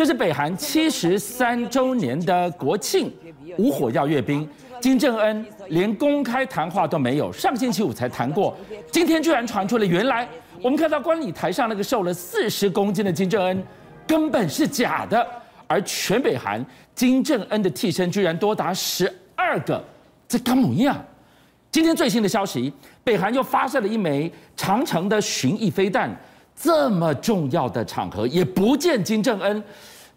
这是北韩七十三周年的国庆无火药阅兵，金正恩连公开谈话都没有，上星期五才谈过，今天居然传出了原来我们看到观礼台上那个瘦了四十公斤的金正恩根本是假的，而全北韩金正恩的替身居然多达十二个，这干么样？今天最新的消息，北韩又发射了一枚长城的巡弋飞弹，这么重要的场合也不见金正恩。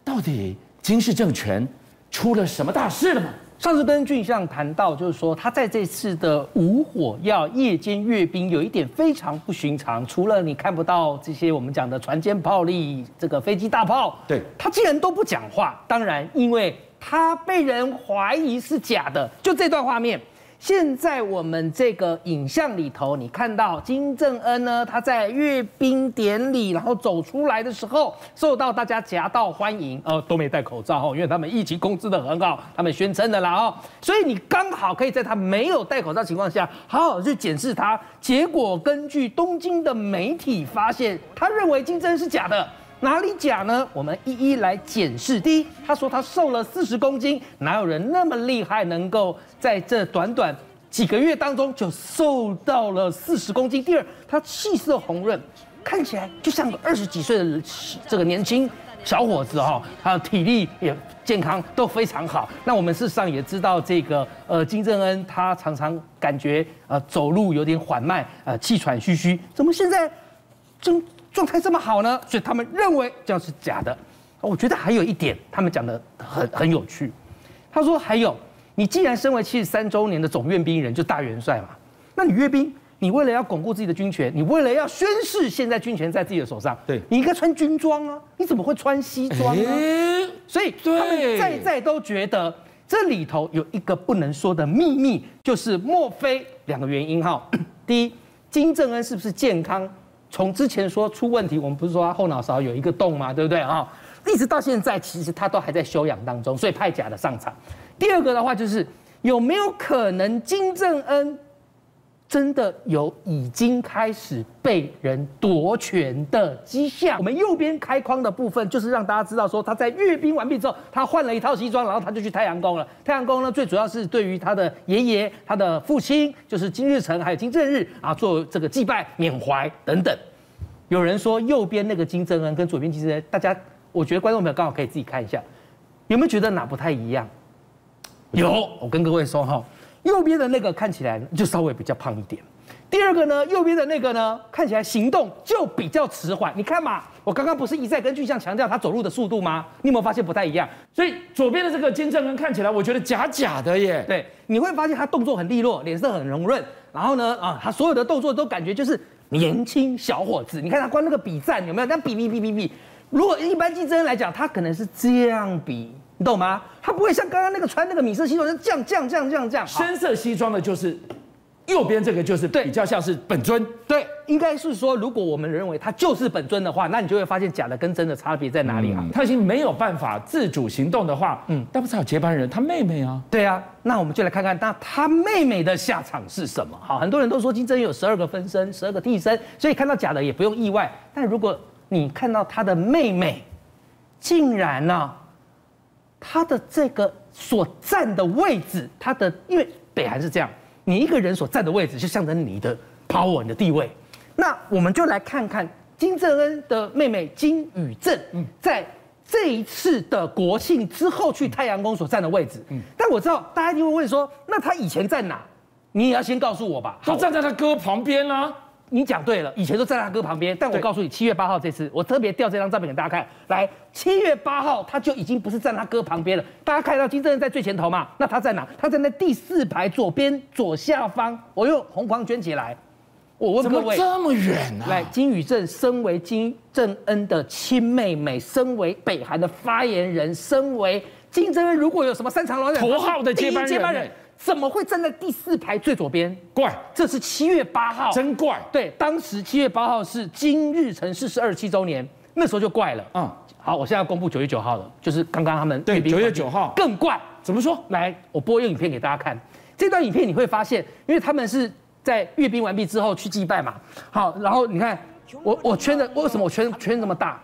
到底金氏政权出了什么大事了吗？上次跟俊相谈到，就是说他在这次的无火药夜间阅兵有一点非常不寻常，除了你看不到这些我们讲的船坚炮利、这个飞机大炮，对，他竟然都不讲话。当然，因为他被人怀疑是假的，就这段画面。现在我们这个影像里头，你看到金正恩呢，他在阅兵典礼，然后走出来的时候，受到大家夹道欢迎，哦，都没戴口罩哦，因为他们疫情控制得很好，他们宣称的啦哦，所以你刚好可以在他没有戴口罩情况下，好好去检视他。结果根据东京的媒体发现，他认为金正恩是假的。哪里假呢？我们一一来检视。第一，他说他瘦了四十公斤，哪有人那么厉害，能够在这短短几个月当中就瘦到了四十公斤？第二，他气色红润，看起来就像个二十几岁的这个年轻小伙子哈，他的体力也健康都非常好。那我们事实上也知道，这个呃金正恩他常常感觉呃走路有点缓慢，呃气喘吁吁，怎么现在真？状态这么好呢，所以他们认为这样是假的。我觉得还有一点，他们讲的很很有趣。他说还有，你既然身为七十三周年的总阅兵人，就大元帅嘛，那你阅兵，你为了要巩固自己的军权，你为了要宣誓现在军权在自己的手上，对，你应该穿军装啊，你怎么会穿西装呢？所以他们在在都觉得这里头有一个不能说的秘密，就是莫非两个原因哈。第一，金正恩是不是健康？从之前说出问题，我们不是说他后脑勺有一个洞吗？对不对啊？一直到现在，其实他都还在休养当中，所以派假的上场。第二个的话，就是有没有可能金正恩？真的有已经开始被人夺权的迹象。我们右边开框的部分，就是让大家知道说他在阅兵完毕之后，他换了一套西装，然后他就去太阳宫了。太阳宫呢，最主要是对于他的爷爷、他的父亲，就是金日成还有金正日啊，做这个祭拜缅怀等等。有人说右边那个金正恩跟左边金正恩，大家我觉得观众朋友刚好可以自己看一下，有没有觉得哪不太一样？有，我跟各位说哈。右边的那个看起来就稍微比较胖一点，第二个呢，右边的那个呢，看起来行动就比较迟缓。你看嘛，我刚刚不是一再跟俊相强调他走路的速度吗？你有没有发现不太一样？所以左边的这个金正恩看起来，我觉得假假的耶。对，你会发现他动作很利落，脸色很红润，然后呢，啊，他所有的动作都感觉就是年轻小伙子。你看他光那个比赞有没有？那比比比比比，如果一般金正恩来讲，他可能是这样比。你懂吗？他不会像刚刚那个穿那个米色西装，这样这样这样这样这样。深色西装的就是右边这个，就是比较像是本尊。对，应该是说，如果我们认为他就是本尊的话，那你就会发现假的跟真的差别在哪里啊？他已经没有办法自主行动的话，嗯，但不是有接班人，他妹妹啊。对啊，那我们就来看看，那他妹妹的下场是什么？好，很多人都说金正恩有十二个分身，十二个替身，所以看到假的也不用意外。但如果你看到他的妹妹，竟然呢、啊？他的这个所站的位置，他的因为北韩是这样，你一个人所站的位置就象征你的 power，你的地位。那我们就来看看金正恩的妹妹金宇正，在这一次的国庆之后去太阳宫所站的位置。但我知道大家就会问说，那他以前在哪？你也要先告诉我吧。他站在他哥旁边啊。你讲对了，以前都站在他哥旁边，但我告诉你，七月八号这次，我特别调这张照片给大家看。来，七月八号他就已经不是站他哥旁边了。大家看到金正恩在最前头嘛？那他在哪？他站在那第四排左边左下方。我用红框圈起来。我问各位，怎么这么远呢？来，金宇镇身为金正恩的亲妹妹，身为北韩的发言人，身为金正恩如果有什么三长两短头号的接班人。怎么会站在第四排最左边？怪，这是七月八号，真怪。对，当时七月八号是金日成逝世二十七周年，那时候就怪了。嗯，好，我现在要公布九月九号了，就是刚刚他们对九月九号更怪。怎么说？来，我播一个影片给大家看。这段影片你会发现，因为他们是在阅兵完毕之后去祭拜嘛。好，然后你看我我圈的为什么我圈圈这么大？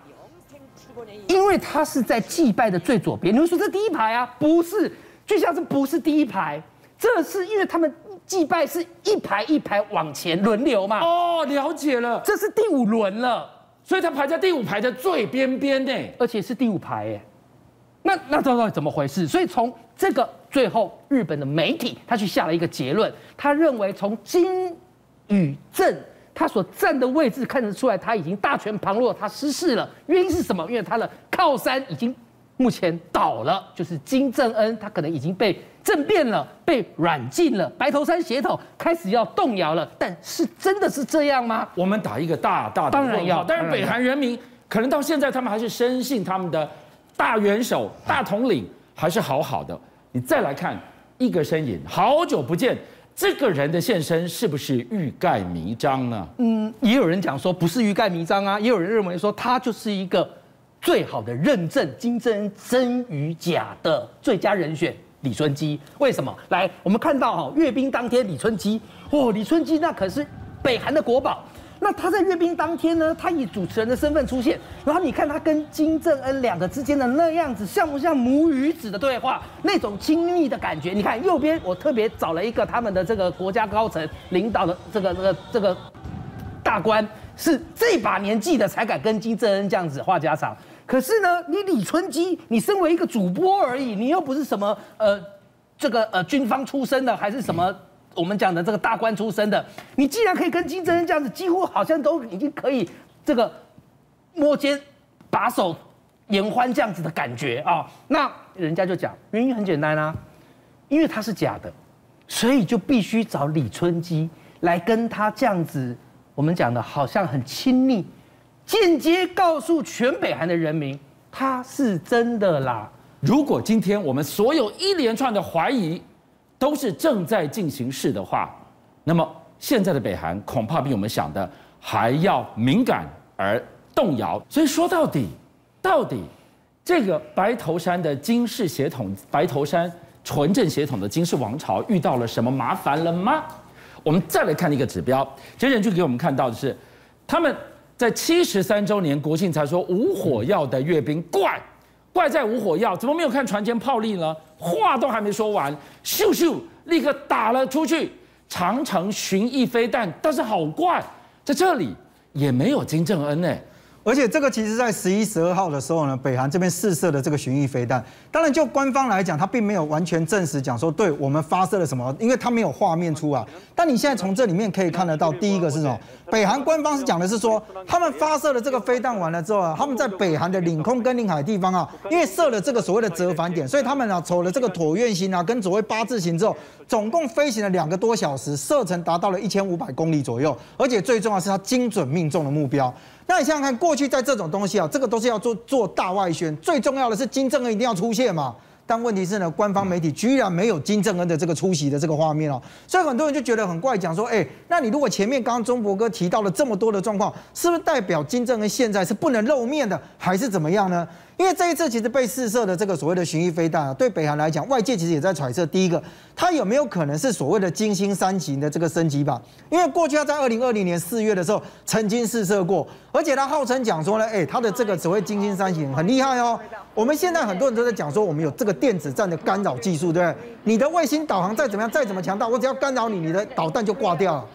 因为他是在祭拜的最左边。你会说这第一排啊？不是，就像是不是第一排？这是因为他们祭拜是一排一排往前轮流嘛？哦，了解了，这是第五轮了，所以他排在第五排的最边边呢，而且是第五排耶。那那到底怎么回事？所以从这个最后，日本的媒体他去下了一个结论，他认为从金宇镇他所站的位置看得出来，他已经大权旁落，他失势了。原因是什么？因为他的靠山已经目前倒了，就是金正恩，他可能已经被政变了，被软禁了，白头山血统开始要动摇了。但是真的是这样吗？我们打一个大大的问号。当然要，但是北韩人民可能到现在他们还是深信他们的。大元首、大统领还是好好的。你再来看一个身影，好久不见，这个人的现身是不是欲盖弥彰呢？嗯，也有人讲说不是欲盖弥彰啊，也有人认为说他就是一个最好的认证金正恩真与假的最佳人选李春基。为什么？来，我们看到哈阅兵当天李春基，哦，李春基那可是北韩的国宝。那他在阅兵当天呢，他以主持人的身份出现，然后你看他跟金正恩两个之间的那样子，像不像母与子的对话？那种亲密的感觉。你看右边，我特别找了一个他们的这个国家高层领导的这个这个这个大官，是这把年纪的才敢跟金正恩这样子话家常。可是呢，你李春基，你身为一个主播而已，你又不是什么呃这个呃军方出身的，还是什么？我们讲的这个大官出身的，你既然可以跟金正恩这样子，几乎好像都已经可以这个摸肩把手言欢这样子的感觉啊，那人家就讲原因很简单啊，因为他是假的，所以就必须找李春基来跟他这样子，我们讲的好像很亲密，间接告诉全北韩的人民他是真的啦。如果今天我们所有一连串的怀疑，都是正在进行式的话，那么现在的北韩恐怕比我们想的还要敏感而动摇。所以说到底，到底这个白头山的金氏血统、白头山纯正血统的金氏王朝遇到了什么麻烦了吗？我们再来看一个指标，这人就给我们看到的是，他们在七十三周年国庆才说无火药的阅兵怪。怪在无火药，怎么没有看船舰炮力呢？话都还没说完，咻咻，立刻打了出去，长城巡弋飞弹。但是好怪，在这里也没有金正恩呢。而且这个其实，在十一、十二号的时候呢，北韩这边试射的这个巡弋飞弹，当然就官方来讲，它并没有完全证实讲说，对我们发射了什么，因为它没有画面出来。但你现在从这里面可以看得到，第一个是什么？北韩官方是讲的是说，他们发射了这个飞弹完了之后啊，他们在北韩的领空跟领海地方啊，因为设了这个所谓的折返点，所以他们啊，走了这个椭圆形啊，跟所谓八字形之后，总共飞行了两个多小时，射程达到了一千五百公里左右，而且最重要是它精准命中了目标。那你想想看，过去在这种东西啊，这个都是要做做大外宣，最重要的是金正恩一定要出现嘛。但问题是呢，官方媒体居然没有金正恩的这个出席的这个画面哦，所以很多人就觉得很怪，讲说，哎，那你如果前面刚刚中博哥提到了这么多的状况，是不是代表金正恩现在是不能露面的，还是怎么样呢？因为这一次其实被试射的这个所谓的巡弋飞弹啊，对北韩来讲，外界其实也在揣测，第一个，它有没有可能是所谓的金星三型的这个升级版？因为过去它在二零二零年四月的时候曾经试射过，而且它号称讲说呢，哎，它的这个所谓金星三型很厉害哦。我们现在很多人都在讲说，我们有这个电子战的干扰技术，对不对？你的卫星导航再怎么样，再怎么强大，我只要干扰你，你的导弹就挂掉了。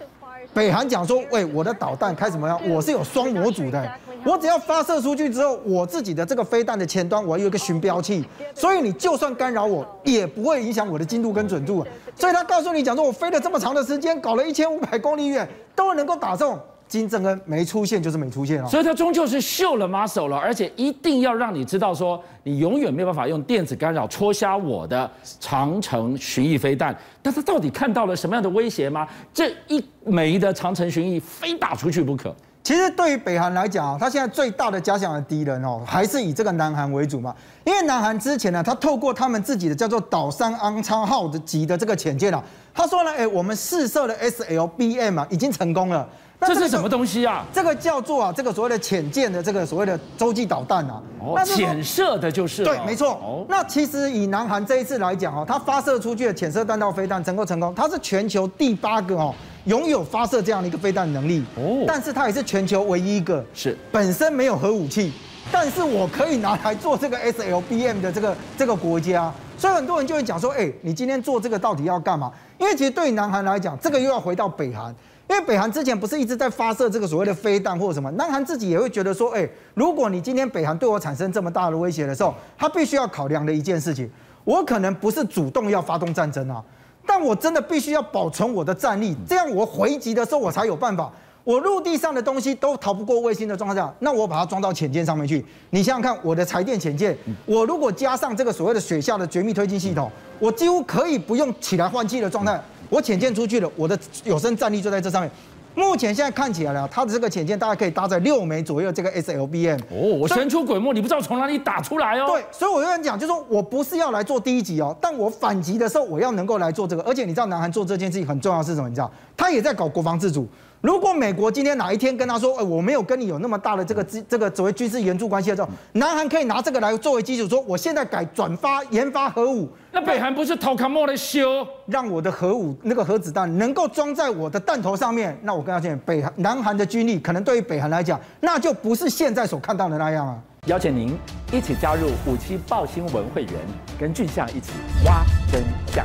北韩讲说，喂，我的导弹开什么样？我是有双模组的。我只要发射出去之后，我自己的这个飞弹的前端，我有一个寻标器，所以你就算干扰我，也不会影响我的精度跟准度。所以他告诉你讲说，我飞了这么长的时间，搞了一千五百公里远，都能够打中。金正恩没出现就是没出现哦，所以他终究是秀了 muscle 了，而且一定要让你知道说，你永远没有办法用电子干扰戳瞎我的长城巡弋飞弹。但他到底看到了什么样的威胁吗？这一枚的长城巡弋非打出去不可。其实对于北韩来讲啊，他现在最大的假想的敌人哦，还是以这个南韩为主嘛。因为南韩之前呢，他透过他们自己的叫做岛山安昌号的级的这个潜舰啊，他说呢，哎，我们试射的 SLBM 啊，已经成功了。这是什么东西啊？这个叫做啊，这个所谓的潜舰的这个所谓的洲际导弹啊。哦，潜射的就是。对，没错。哦。那其实以南韩这一次来讲哦，它发射出去的潜射弹道飞弹成功成功，它是全球第八个哦。拥有发射这样的一个飞弹能力哦，但是它也是全球唯一一个是本身没有核武器，但是我可以拿来做这个 SLBM 的这个这个国家，所以很多人就会讲说，哎，你今天做这个到底要干嘛？因为其实对于南韩来讲，这个又要回到北韩，因为北韩之前不是一直在发射这个所谓的飞弹或者什么，南韩自己也会觉得说，哎，如果你今天北韩对我产生这么大的威胁的时候，他必须要考量的一件事情，我可能不是主动要发动战争啊，但我真的必须要保存我的战力，这样我回击的时候我才有办法。我陆地上的东西都逃不过卫星的状况下，那我把它装到潜舰上面去。你想想看，我的柴电潜舰，我如果加上这个所谓的水下的绝密推进系统，我几乎可以不用起来换气的状态，我潜舰出去了，我的有生战力就在这上面。目前现在看起来了，它的这个潜舰大概可以搭载六枚左右这个 SLBM。哦，我神出鬼没，你不知道从哪里打出来哦。对，所以我就跟你讲，就是说我不是要来做第一集哦，但我反击的时候，我要能够来做这个。而且你知道，南韩做这件事情很重要的是什么？你知道，他也在搞国防自主。如果美国今天哪一天跟他说，哎，我没有跟你有那么大的这个军这个所谓军事援助关系的时候，南韩可以拿这个来作为基础，说我现在改转发研发核武。那北韩不是偷看莫的修，让我的核武那个核子弹能够装在我的弹头上面？那我跟他讲，北韩南韩的军力可能对于北韩来讲，那就不是现在所看到的那样啊。邀请您一起加入五七报新闻会员，跟俊相一起挖真相。